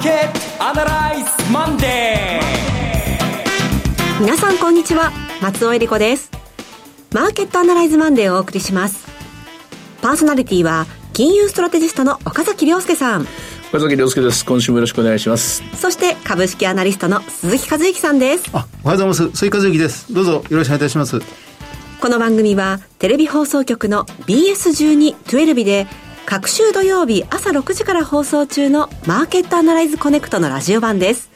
ーケットアナライズマンデー。皆さんこんにちは松尾英里子です。マーケットアナライズマンデーをお送りします。パーソナリティは金融ストラテジストの岡崎良介さん。岡崎良介です。今週もよろしくお願いします。そして株式アナリストの鈴木一之さんです。あおはようございます。鈴木一之です。どうぞよろしくお願いいたします。この番組はテレビ放送局の BS12-12 で各週土曜日朝6時から放送中のマーケットアナライズコネクトのラジオ版です。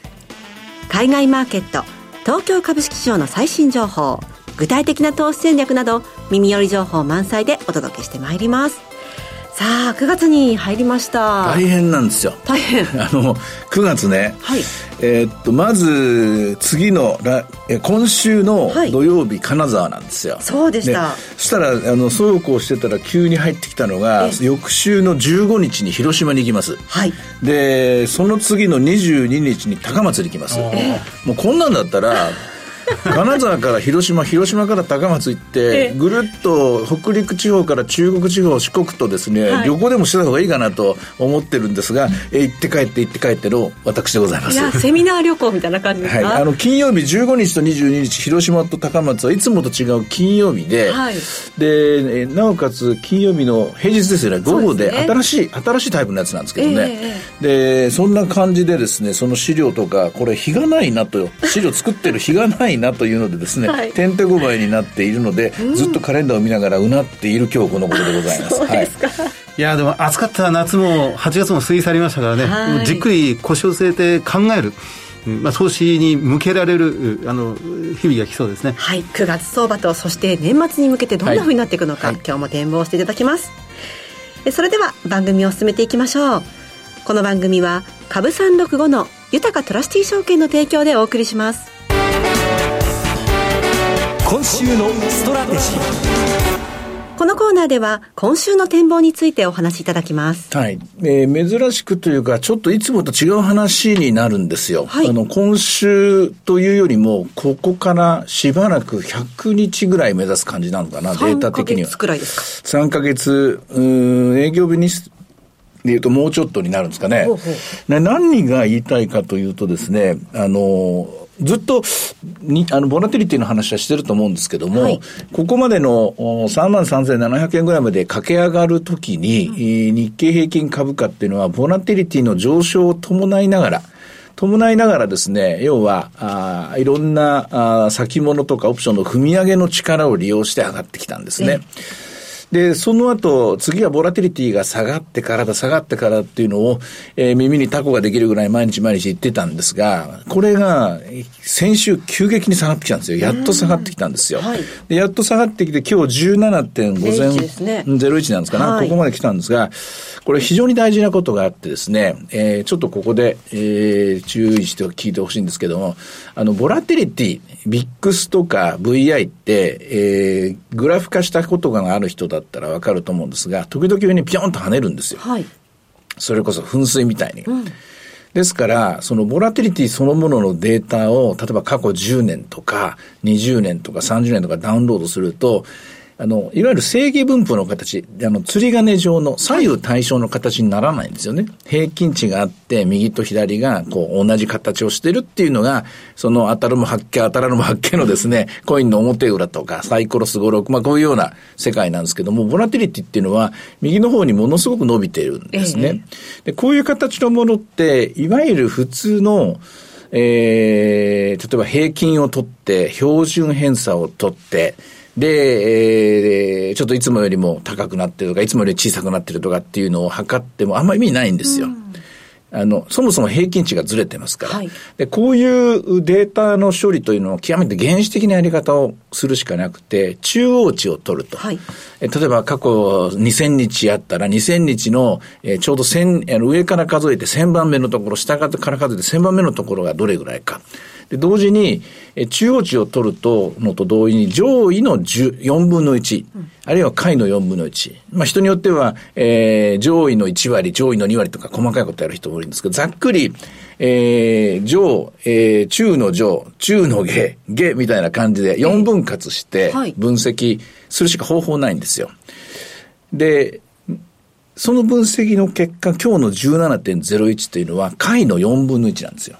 海外マーケット、東京株式市場の最新情報、具体的な投資戦略など耳寄り情報満載でお届けしてまいります。さあ9月に入りました大変なんですよ大変 あの9月ね、はい、えー、っとまず次の今週の土曜日、はい、金沢なんですよ。そうでした。そしたらあのそうこうしてたら急に入ってきたのが翌週の15日に広島に行きます。はい。でその次の22日に高松に行きます。もうこんなんだったら金沢から広島広島から高松行ってぐるっと北陸地方から中国地方四国とですね、はい、旅行でもしてた方がいいかなと思ってるんですが、え行って帰って行って帰っての私でございます。いやセミナー旅行みたいな感じですか、はい、あの金曜日15日と22日広島と高松はいつもと違う金曜日で、はい、でなおかつ金曜日の平日ですよね。午後で新しい、ね、新しいタイプのやつなんですけどね、えー、でそんな感じでですねその資料とかこれ日がないなと資料作ってる日がないなというのでですね、はい、てんてこまいになっているので、うん、ずっとカレンダーを見ながらうなっている今日このことでございます。そうですか、はい。いやでも暑かった夏も8月も過ぎ去りましたからね、はい、じっくり腰を据えて考える、まあ、投資に向けられるあの日々が来そうですね。はい。9月相場とそして年末に向けてどんなふうになっていくのか、はい、今日も展望していただきます。それでは番組を進めていきましょう。この番組は株365の豊トラスティ証券の提供でお送りします今週のストラテジーこのコーナーでは今週の展望についてお話しいただきます。はい。えー、珍しくというか、ちょっといつもと違う話になるんですよ。はい、あの、今週というよりも、ここからしばらく100日ぐらい目指す感じなのかな、データ的には。3ヶ月くらいですか？3ヶ月、うん、営業日にで言うともうちょっとになるんですかね。ほうほう何が言いたいかというとですね、あの、ずっとに、あの、ボラティリティの話はしてると思うんですけども、はい、ここまでの3万3700円ぐらいまで駆け上がるときに、うん、日経平均株価っていうのは、ボラティリティの上昇を伴いながら、伴いながらですね、要は、あいろんなあ先物とかオプションの踏み上げの力を利用して上がってきたんですね。で、その後、次はボラティリティが下がってからだ、下がってからっていうのを、えー、耳にタコができるぐらい毎日毎日言ってたんですが、これが、先週急激に下がってきたんですよ。やっと下がってきたんですよ。はい、でやっと下がってきて、今日17.5前、ね、01なんですかな、はい、ここまで来たんですが、これ非常に大事なことがあってですね、えー、ちょっとここで、えー、注意して聞いてほしいんですけども、あの、ボラティリティ、ビックスとか VI って、えー、グラフ化したことがある人だったらわかると思うんですが、時々上にピョンと跳ねるんですよ。はい。それこそ噴水みたいに。うんですから、そのボラティリティそのもののデータを、例えば過去10年とか20年とか30年とかダウンロードすると、あの、いわゆる正義分布の形、あの、釣り金状の左右対称の形にならないんですよね。平均値があって、右と左が、こう、同じ形をしてるっていうのが、その、当たるも発見、当たらぬも発見のですね、コインの表裏とか、サイコロス56、まあ、こういうような世界なんですけども、ボラティリティっていうのは、右の方にものすごく伸びているんですね。で、こういう形のものって、いわゆる普通の、えー、例えば平均を取って、標準偏差を取って、で、えー、ちょっといつもよりも高くなってるとか、いつもより小さくなってるとかっていうのを測ってもあんまり意味ないんですよ。うんあの、そもそも平均値がずれてますから、はい、で、こういうデータの処理というのを極めて原始的なやり方をするしかなくて、中央値を取ると。はい、え例えば過去2000日あったら、2000日の、えー、ちょうど1000、あの上から数えて1000番目のところ、下から数えて1000番目のところがどれぐらいか。で、同時に、え中央値を取ると、のと同時に上位の4分の1、うん、あるいは下位の4分の1。まあ人によっては、えー、上位の1割、上位の2割とか細かいことやる人もいるんですけど、ざっくり、えー、上、えー、中の上、中の下、下みたいな感じで4分割して分析するしか方法ないんですよ。で、その分析の結果、今日の17.01というのは、回の4分の1なんですよ。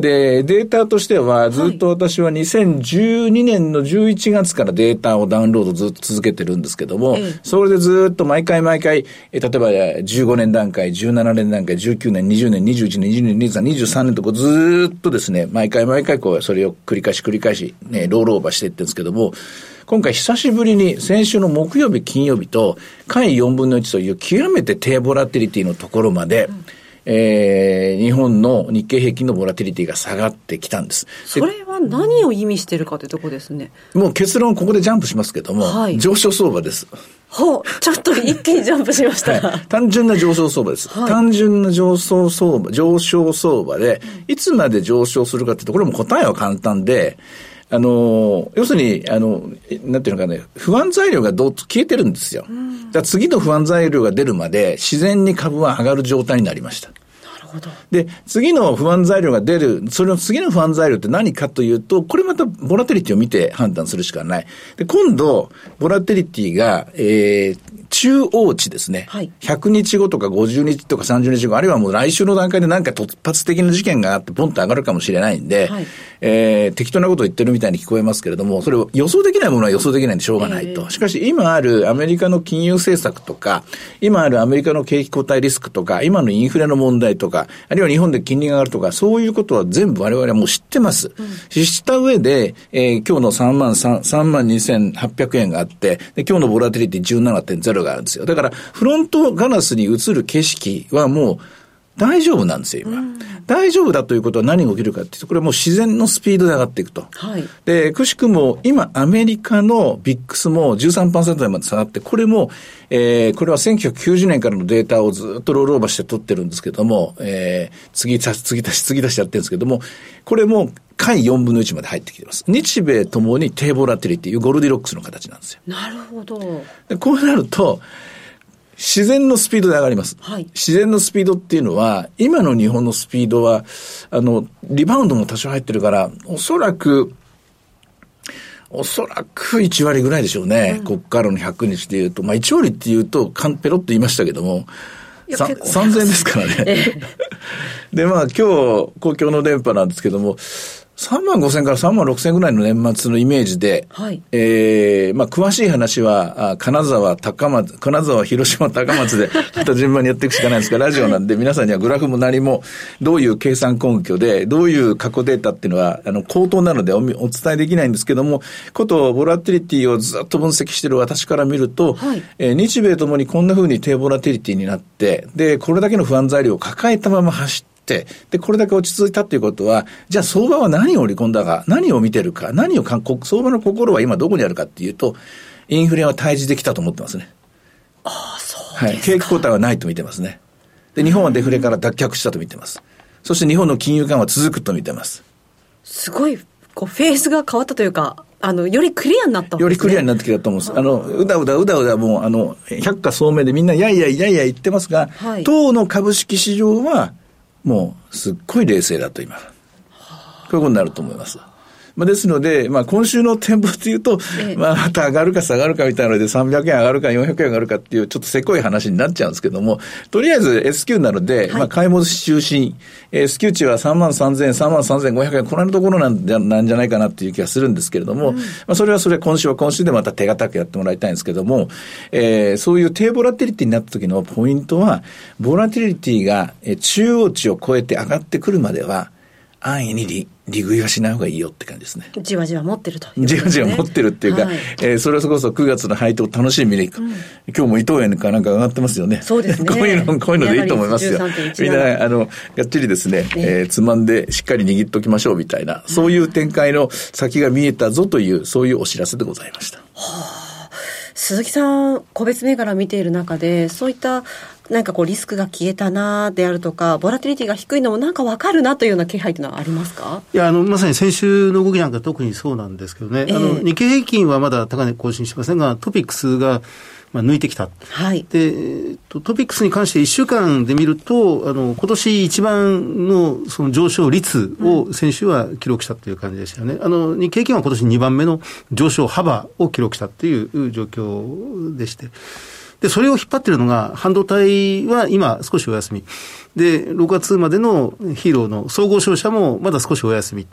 で、データとしては、ずっと私は2012年の11月からデータをダウンロードずっと続けてるんですけども、ええ。それでずっと毎回毎回、え例えば15年段階、17年段階、19年、20年、21年、22年、23年、23年とこうずっとですね、毎回毎回こう、それを繰り返し繰り返し、ね、ロールオーバーしていってるんですけども、今回久しぶりに先週の木曜日、金曜日と、回4分の1という極めて低ボラティリティのところまで、えー日本の日経平均のボラティリティが下がってきたんです。でそれは何を意味してるかというところですね。もう結論ここでジャンプしますけども、はい上昇相場です。ほう。ちょっと一気にジャンプしました。はい、単純な上昇相場です。はい単純な上昇相場、上昇相場で、いつまで上昇するかっていうと、これも答えは簡単で、あの、要するに、あの、えなんていうのかね、不安材料がどう消えてるんですよ。だから次の不安材料が出るまで、自然に株は上がる状態になりました。で、次の不安材料が出る、それの次の不安材料って何かというと、これまたボラテリティを見て判断するしかない。で、今度、ボラテリティが、えー、中央値ですね。はい100日後とか50日とか30日後、あるいはもう来週の段階で何か突発的な事件があって、ポンと上がるかもしれないんで、はいえー適当なことを言ってるみたいに聞こえますけれども、それを予想できないものは予想できないんでしょうがないと。しかし、今あるアメリカの金融政策とか、今あるアメリカの景気後退リスクとか、今のインフレの問題とか、あるいは日本で金利が上がるとか、そういうことは全部我々はもう知ってます。知った上で、えー今日の3万3、3万2800円があって、で今日のボラティリティ17.0があるんですよ。だから、フロントガラスに映る景色はもう、大丈夫なんですよ、今。大丈夫だということは何が起きるかっていうと、これはもう自然のスピードで上がっていくと。はい。で、くしくも、今、アメリカのビックスも13%台まで下がって、これも、えー、これは1990年からのデータをずっとロールオーバーして取ってるんですけども、えー、次足し、次足し、次足しやってるんですけども、これも、回4分の1まで入ってきてます。日米ともに低ボラティリティいうゴルディロックスの形なんですよ。なるほど。でこうなると、自然のスピードで上がります。はい自然のスピードっていうのは、今の日本のスピードは、あの、リバウンドも多少入ってるから、おそらく、おそらく1割ぐらいでしょうね。こっからの100日で言うと。まあ1割って言うと、かんペロッと言いましたけども、さいや結構3000円ですからね。で、まあ今日、公共の電波なんですけども、3万5千から3万6千ぐらいの年末のイメージで、はい。えーまあ詳しい話は、あ金沢、高松、金沢、広島、高松で、また順番にやっていくしかないんですが、ラジオなんで皆さんにはグラフも何も、どういう計算根拠で、どういう過去データっていうのは、あの、口頭なのでおみお伝えできないんですけども、こと、ボラティリティをずっと分析している私から見ると、はい。えー日米ともにこんな風に低ボラティリティになって、で、これだけの不安材料を抱えたまま走って、で、これだけ落ち着いたっていうことは、じゃあ相場は何を織り込んだか、何を見てるか、何をかこ相場の心は今どこにあるかっていうと、インフレは退治できたと思ってますね。ああ、そうはい。景気後退はないと見てますね。で、日本はデフレから脱却したと見てます。そして日本の金融緩和は続くと見てます。すごい、こう、フェースが変わったというか、あの、よりクリアになったねよりクリアになってきたと思うんです。あの、うだうだうだうだもう、あの、百花聡明でみんなやいやいやいや言ってますが、はい当の株式市場は、もう、すっごい冷静だと今。こういうことになると思います。まあ、ですので、まあ、今週の展望というと、ええ。まあ、また上がるか下がるかみたいなので、300円上がるか400円上がるかっていう、ちょっとせこい話になっちゃうんですけども、とりあえず S q なので、まあ、買い戻し中心、えー S q 値は3万3000円、3万3500円、このところなんじゃなんじゃないかなっていう気がするんですけれども、まあ、それはそれ、今週は今週でまた手堅くやってもらいたいんですけども、えーそういう低ボラティリティになった時のポイントは、ボラティリティがえー中央値を超えて上がってくるまでは、安易に利利食いはしない方がいいよって感じですね。じわじわ持ってるということじわじわ持ってるっていうか、はいえーそれこそ9月の配当楽しみに、今日も伊藤園かなんか上がってますよね。そうですねこういうの、こういうのでいいと思いますよやはり。13.17みんな、あの、がっちりですね、えーつまんでしっかり握っときましょうみたいな、そういう展開の先が見えたぞという、そういうお知らせでございました。鈴木さん、個別銘柄を見ている中で、そういった、なんかこう、リスクが消えたなであるとか、ボラティリティが低いのもなんかわかるなというような気配というのはありますか？いや、あの、まさに先週の動きなんか特にそうなんですけどね。ええあの、日経平均はまだ高値更新してませんが、トピックスが、まあ、抜いてきた。はい。で、トピックスに関して1週間で見ると、あの、今年一番のその上昇率を先週は記録したという感じでしたよね。あの、日経平均は今年2番目の上昇幅を記録したっていう状況でして。で、それを引っ張ってるのが、半導体は今少しお休み。で、6月までのヒーローの総合商社もまだ少しお休み。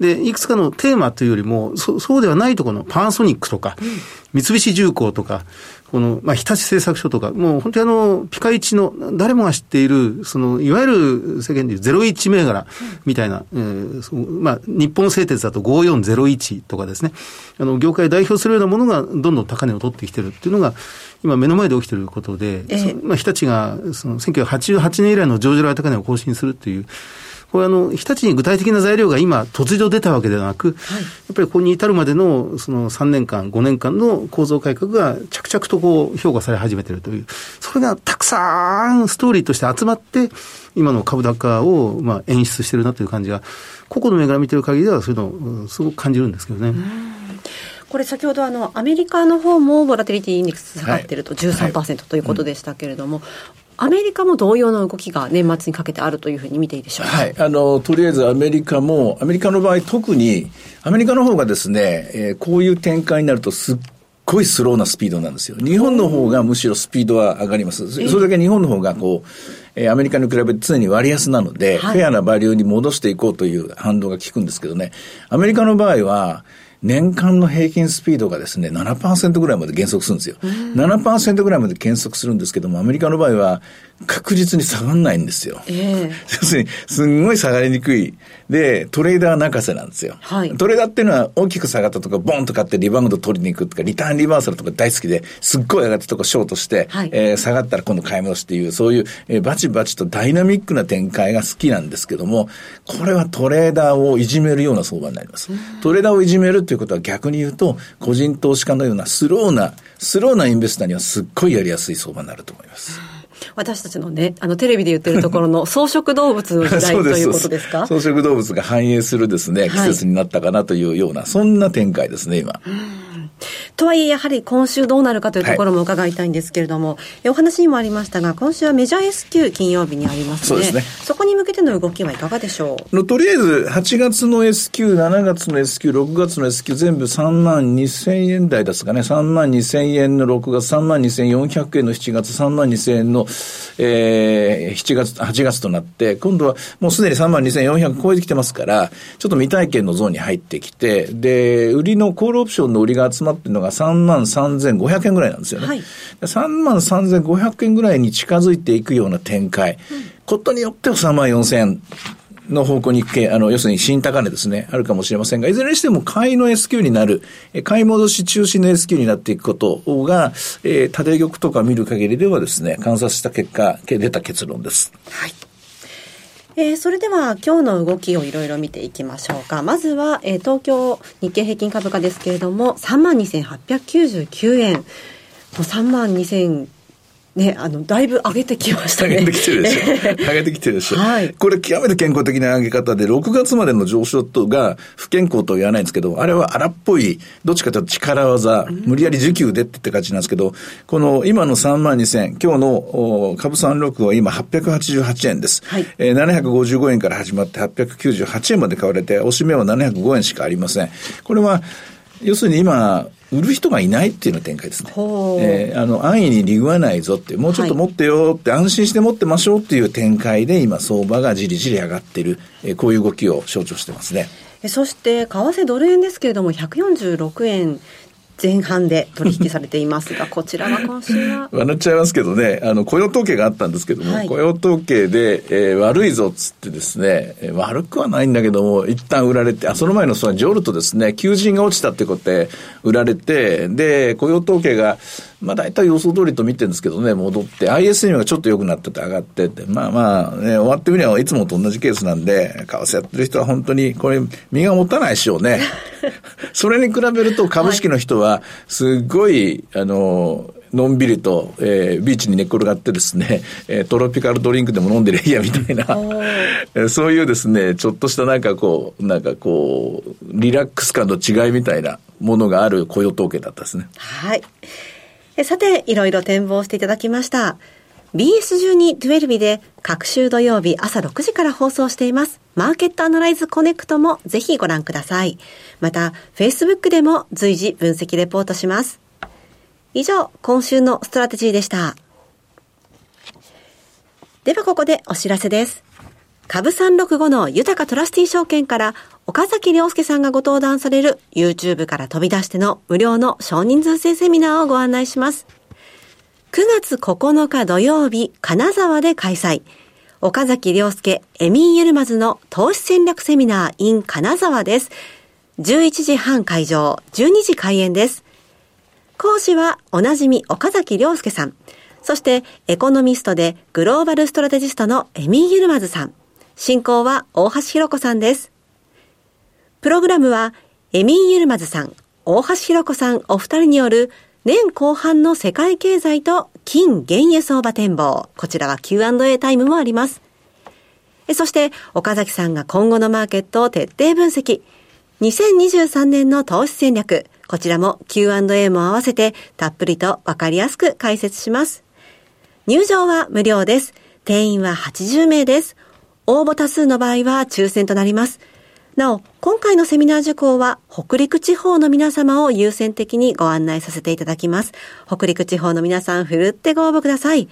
で、いくつかのテーマというよりも、そそうではないところのパナソニックとか、三菱重工とか、この、まあ、日立製作所とか、もう本当にあの、ピカイチの、誰もが知っている、その、いわゆる世間でいう01銘柄みたいな、えー、まあ、日本製鉄だと5401とかですね、あの、業界代表するようなものがどんどん高値を取ってきてるっていうのが、今目の前で起きてることで、えー、まあ、日立が、その、1988年以来の上場来高値を更新するっていう、これあの、日立に具体的な材料が今突如出たわけではなく、はい、やっぱりここに至るまでのその3年間、5年間の構造改革が着々とこう評価され始めているという、それがたくさんストーリーとして集まって、今の株高をまあ演出してるなという感じが、個々の銘柄見てる限りではそういうのをすごく感じるんですけどね。これ先ほどあのアメリカの方もボラテリティインデックス下がってると13%、はい、ということでしたけれども、はいアメリカも同様の動きが年末にかけてあるというふうに見ていいでしょうか？はい。あの、とりあえずアメリカも、アメリカの場合特に、アメリカの方がですね、えー、こういう展開になるとすっごいスローなスピードなんですよ。日本の方がむしろスピードは上がります。それだけ日本の方がこう、えー、アメリカに比べて常に割安なので、はい、フェアなバリューに戻していこうという反動が効くんですけどね、アメリカの場合は、年間の平均スピードがですね、7%ぐらいまで減速するんですよ。うん、7%ぐらいまで減速するんですけども、アメリカの場合は確実に下がんないんですよ。えー、要するに、すんごい下がりにくい。で、トレーダー泣かせなんですよ。はい、トレーダーっていうのは大きく下がったとか、ボンと買ってリバウンド取りに行くとか、リターンリバーサルとか大好きで、すっごい上がったとこショートして、はい、えー、下がったら今度買い戻しっていう、そういう、えー、バチバチとダイナミックな展開が好きなんですけども、これはトレーダーをいじめるような相場になります。トレーダーをいじめるということは逆に言うと、個人投資家のようなスローな、スローなインベスターにはすっごいやりやすい相場になると思います。私たちのね、あの、テレビで言ってるところの 草食動物の時代ということですか？草食動物が繁栄するですね、季節になったかなというような、はい、そんな展開ですね、今。とはいえ、やはり今週どうなるかというところも伺いたいんですけれども、はい、お話にもありましたが、今週はメジャー S q 金曜日にありますね。そね。そこに向けての動きはいかがでしょう？のとりあえず、8月の S q 7月の S q 6月の S q 全部3万2000円台ですかね。3万2000円の6月、3万2400円の7月、3万2000円の、えー、7月、8月となって、今度はもうすでに3万2400超えてきてますから、ちょっと未体験のゾーンに入ってきて、で、売りのコールオプションの売りが集まってるのが3万3500円ぐらいなんですよね。はい、3万3500円ぐらいに近づいていくような展開。うん、ことによっては3万4000円の方向に行くあの、要するに新高値ですね、あるかもしれませんが、いずれにしても買いの S q になる、買い戻し中心の S q になっていくことが、えー、縦玉とか見る限りではですね、観察した結果、出た結論です。はい。えー、それでは今日の動きをいろいろ見ていきましょうか。まずは、えー、東京日経平均株価ですけれども、32,899円。3万2 0ね、あの、だいぶ上げてきましたね。上げてきてるでしょ。上げてきてるでしょ。はい。これ極めて健康的な上げ方で、6月までの上昇とが不健康とは言わないんですけど、あれは荒っぽい、どっちかというと力技、無理やり需給でって感じなんですけど、この今の3万2000、今日の株36は今888円です。はい。えー、755円から始まって898円まで買われて、おしめは705円しかありません。これは、要するに今、売る人がいないっていうの展開ですね。えー、あの、安易に利食わないぞって、もうちょっと持ってよって、安心して持ってましょうっていう展開で、今、相場がじりじり上がってる、えー、こういう動きを象徴してますね。そして、為替ドル円ですけれども、146円前半で取引されていますが、こちらは今週は？笑っちゃいますけどね、あの、雇用統計があったんですけども、はい、雇用統計で、えー、悪いぞっつってですね、えー、悪くはないんだけども、一旦売られて、あ、その前のそのジョルとですね、求人が落ちたってことで売られて、で、雇用統計が、まあ大体予想通りと見てるんですけどね、戻って、ISM がちょっと良くなってて上がってって、まあまあ、ね、終わってみればいつもと同じケースなんで、為替やってる人は本当にこれ、身が持たないでしょうね。それに比べると株式の人は、すごい、あの、のんびりと、えー、ビーチに寝っ転がってですね、えー、トロピカルドリンクでも飲んでりゃいいやみたいな、えー、そういうですね、ちょっとしたなんかこう、なんかこう、リラックス感の違いみたいなものがある雇用統計だったですね。はい。さて、いろいろ展望していただきました。BS12-12 で各週土曜日朝6時から放送しています。マーケットアナライズコネクトもぜひご覧ください。また、Facebook でも随時分析レポートします。以上、今週のストラテジーでした。ではここでお知らせです。株365の豊かトラスティー証券から岡崎良介さんがご登壇される YouTube から飛び出しての無料の少人数制セミナーをご案内します。9月9日土曜日、金沢で開催。岡崎良介、エミン・ユルマズの投資戦略セミナー in 金沢です。11時半会場、12時開演です。講師はおなじみ岡崎良介さん。そしてエコノミストでグローバルストラテジストのエミン・ユルマズさん。進行は大橋弘子さんです。プログラムはエミン・ユルマズさん、大橋弘子さんお二人による年後半の世界経済と金原油相場展望。こちらは Q&A タイムもあります。そして、岡崎さんが今後のマーケットを徹底分析。2023年の投資戦略。こちらも Q&A も合わせてたっぷりとわかりやすく解説します。入場は無料です。定員は80名です。応募多数の場合は抽選となります。なお、今回のセミナー受講は北陸地方の皆様を優先的にご案内させていただきます。北陸地方の皆さん、ふるってご応募ください。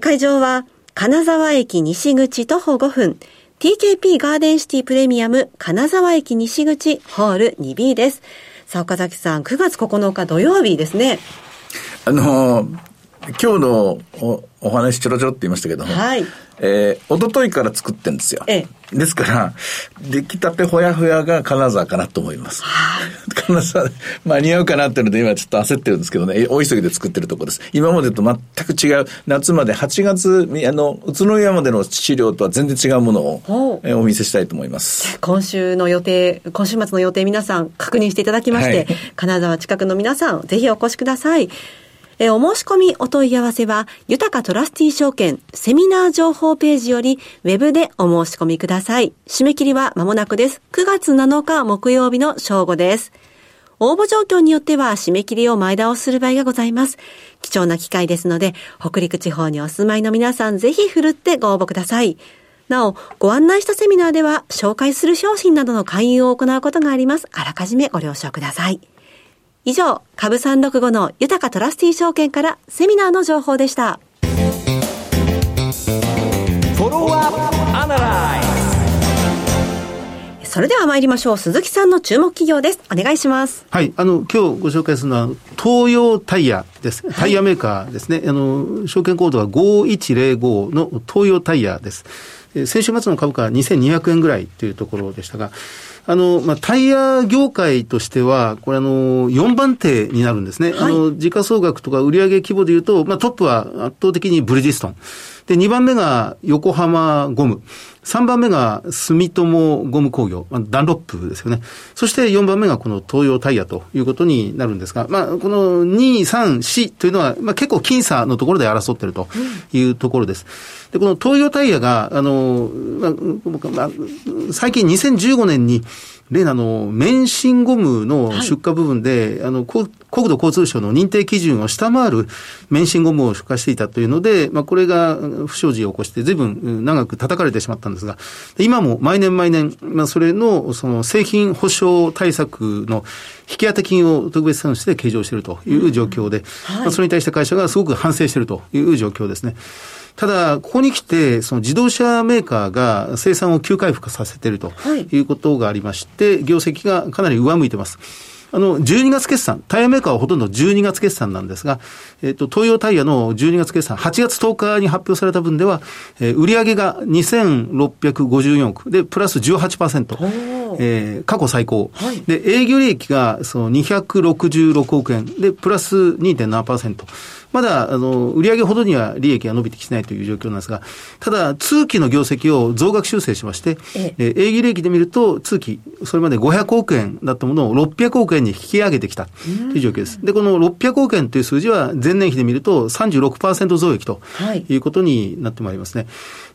会場は、金沢駅西口徒歩5分、TKP ガーデンシティプレミアム金沢駅西口ホール 2B です。さあ、岡崎さん、9月9日土曜日ですね。あの、今日のおお話ちょろちょろって言いましたけども、はい。えー、おとといから作ってんですよ。ええ。ですから、出来たてほやほやが金沢かなと思います。はい。金沢、間に合うかなっていうので今ちょっと焦ってるんですけどね、大急ぎで作ってるところです。今までと全く違う、夏まで8月、あの、宇都宮までの資料とは全然違うものを、えお見せしたいと思います。今週の予定、今週末の予定皆さん確認していただきまして、はい、金沢近くの皆さん、ぜひお越しください。えお申し込みお問い合わせは、豊かトラスティ証券セミナー情報ページより、ウェブでお申し込みください。締め切りは間もなくです。9月7日木曜日の正午です。応募状況によっては締め切りを前倒しする場合がございます。貴重な機会ですので、北陸地方にお住まいの皆さんぜひ振るってご応募ください。なお、ご案内したセミナーでは、紹介する商品などの勧誘を行うことがあります。あらかじめご了承ください。以上、株365の豊かトラスティ証券からセミナーの情報でした。それでは参りましょう。鈴木さんの注目企業です。お願いします。はい。あの、今日ご紹介するのは、東洋タイヤです。タイヤメーカーですね。はい、あの、証券コードは5105の東洋タイヤです。先週末の株価は2200円ぐらいというところでしたが、あの、まあ、タイヤ業界としては、これあの、4番手になるんですね。はい、あの、時価総額とか売上規模でいうと、まあ、トップは圧倒的にブリヂストン。で、2番目が横浜ゴム。3番目が住友ゴム工業、まあ、ダンロップですよね。そして4番目がこの東洋タイヤということになるんですが、まあ、この2、3、4というのは、まあ、結構僅差のところで争っているというところです。で、この東洋タイヤが、あの、まあ、まあ、最近2015年に例のあの、免震ゴムの出荷部分で、はい、あの、国土交通省の認定基準を下回る免震ゴムを出荷していたというので、まあ、これが不祥事を起こして、随分長く叩かれてしまったんですが、今も毎年毎年、まあ、それの、その製品保証対策の引き当て金を特別産して計上しているという状況で、うんはい、まあ、それに対して会社がすごく反省しているという状況ですね。ただ、ここに来て、その自動車メーカーが生産を急回復させているということがありまして、業績がかなり上向いてます。あの、12月決算、タイヤメーカーはほとんど12月決算なんですが、えっ、と、東洋タイヤの12月決算、8月10日に発表された分では、えー、売上が2654億、で、プラス18%、えー、過去最高、はい、で、営業利益がその266億円、で、プラス2.7%。まだ、あの、売上ほどには利益が伸びてきてないという状況なんですが、ただ、通期の業績を増額修正しまして、ええ営業利益で見ると、通期、それまで500億円だったものを600億円に引き上げてきたという状況です。で、この600億円という数字は、前年比で見ると36%増益ということになってまいりますね。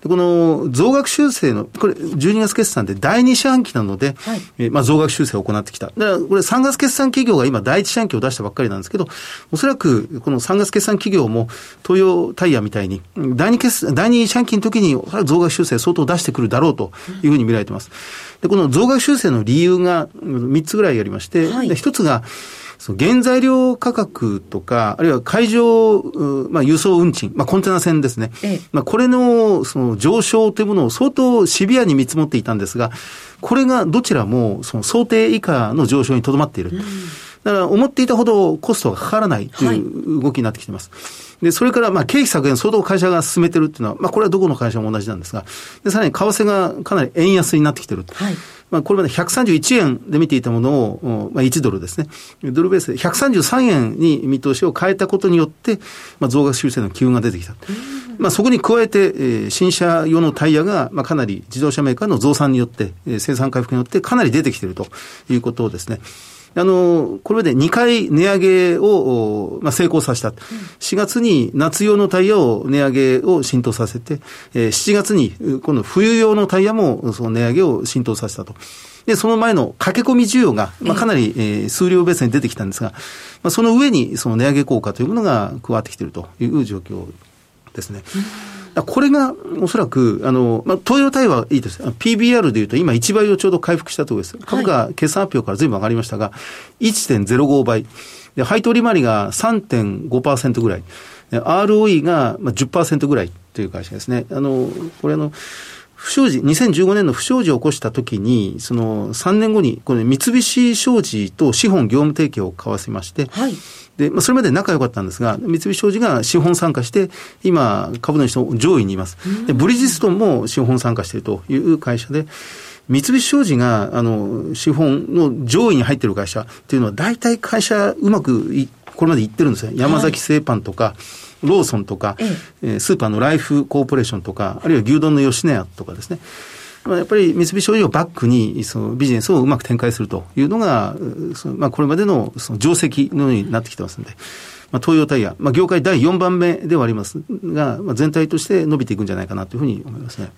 でこの増額修正の、これ、12月決算で第2四半期なので、はい、えまあ、増額修正を行ってきた。だから、これ3月決算企業が今第1四半期を出したばっかりなんですけど、おそらくこの3月決算企業も東洋タイヤみたいに、第2決第2四半期の時に増額修正相当出してくるだろうというふうに見られています。で、この増額修正の理由が3つぐらいありまして、はい、1つが、その原材料価格とか、あるいは海上、まあ、輸送運賃、まあ、コンテナ船ですね。ええ、まあ、これの、その上昇というものを相当シビアに見積もっていたんですが、これがどちらも、その想定以下の上昇にとどまっている。うんだから思っていたほどコストがかからないという動きになってきています。はい、で、それから、まあ、経費削減相当会社が進めてるっていうのは、まあ、これはどこの会社も同じなんですが、で、さらに為替がかなり円安になってきてる。はい。まあ、これまで131円で見ていたものを、まあ、1ドルですね。ドルベースで133円に見通しを変えたことによって、まあ、増額修正の機運が出てきた。まあ、そこに加えて、えー、新車用のタイヤが、まあ、かなり自動車メーカーの増産によって、えー、生産回復によってかなり出てきているということですね。あの、これまで2回値上げを、まあ、成功させた。4月に夏用のタイヤを値上げを浸透させて、えー、7月に今度冬用のタイヤもその値上げを浸透させたと。で、その前の駆け込み需要が、まあ、かなり、えー、数量ベースに出てきたんですが、まあ、その上にその値上げ効果というものが加わってきているという状況ですね。これがおそらく、あの、まあ、東洋タイはいいです。PBR でいうと今1倍をちょうど回復したところです。株価、決算発表からずいぶん上がりましたが、1.05倍。で、配当利回りが3.5%ぐらい。ROE が10%ぐらいという会社ですね。あの、これあの、不祥事、2015年の不祥事を起こしたときに、その3年後に、この三菱商事と資本業務提携を交わせまして、はい、で、まあ、それまで仲良かったんですが、三菱商事が資本参加して、今、株主の上位にいます。で、ブリヂストンも資本参加しているという会社で、三菱商事が、あの、資本の上位に入っている会社っていうのは、大体会社うまくい、これまでいってるんですよ。山崎製パンとか、ローソンとか、ええ、スーパーのライフコーポレーションとか、あるいは牛丼の吉野家とかですね。まあやっぱり三菱商事をバックにそのビジネスをうまく展開するというのが、そのまあ、これまでのその定石のようになってきてますんで。まあ、東洋タイヤ、まあ、業界第4番目ではありますが、まあ、全体として伸びていくんじゃないかなというふうに思いますね。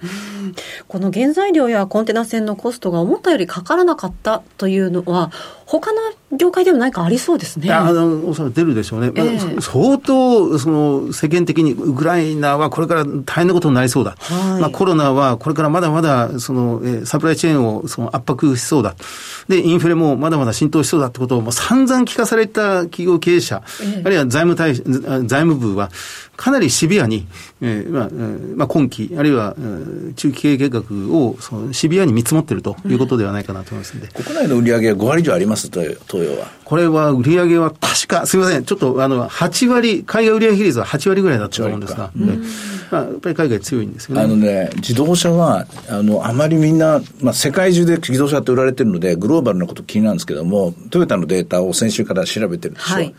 この原材料やコンテナ船のコストが思ったよりかからなかったというのは、他の業界でも何かありそうですね。あの、おそらく出るでしょうね。えー、相当、その、世間的にウクライナはこれから大変なことになりそうだ。はい、まあ、コロナはこれからまだまだ、その、えー、サプライチェーンをその圧迫しそうだ。で、インフレもまだまだ浸透しそうだってことをもう散々聞かされた企業経営者、えー、あるいは財務対、財務部は、かなりシビアに、えーまあまあ、今期、あるいは、えー、中期経営計画をそのシビアに見積もっているということではないかなと思いますので、国内の売り上げは5割以上あります東洋は。これは売り上げは確か、すみません、ちょっとあの8割、海外売上比率は8割ぐらいだったと思うんですが、うん、まあ、やっぱり海外強いんですよね。あのね、自動車は、あの、あまりみんな、まあ、世界中で自動車って売られてるので、グローバルなこと気になるんですけども、トヨタのデータを先週から調べてるんですよ。はい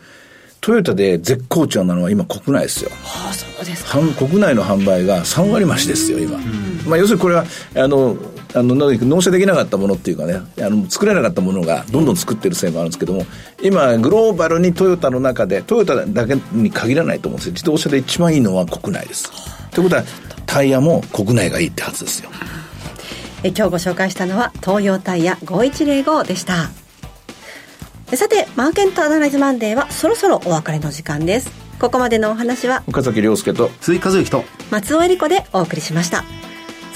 トヨタで絶好調なのは今国内ですよ。はあ、そうですか。国内の販売が3割増しですよ、今。うん、まあ、要するにこれは、あの、あの納車できなかったものっていうかねあの作れなかったものがどんどん作ってるせいもあるんですけども今グローバルにトヨタの中でトヨタだけに限らないと思うんですよ自動車で一番いいのは国内ですということはタイヤも国内がいいってはずですよえ今日ご紹介したのは東洋タイヤ5105でしたさて、マーケットアナライズマンデーはそろそろお別れの時間です。ここまでのお話は、岡崎亮介と鈴井和之と松尾恵里子でお送りしました。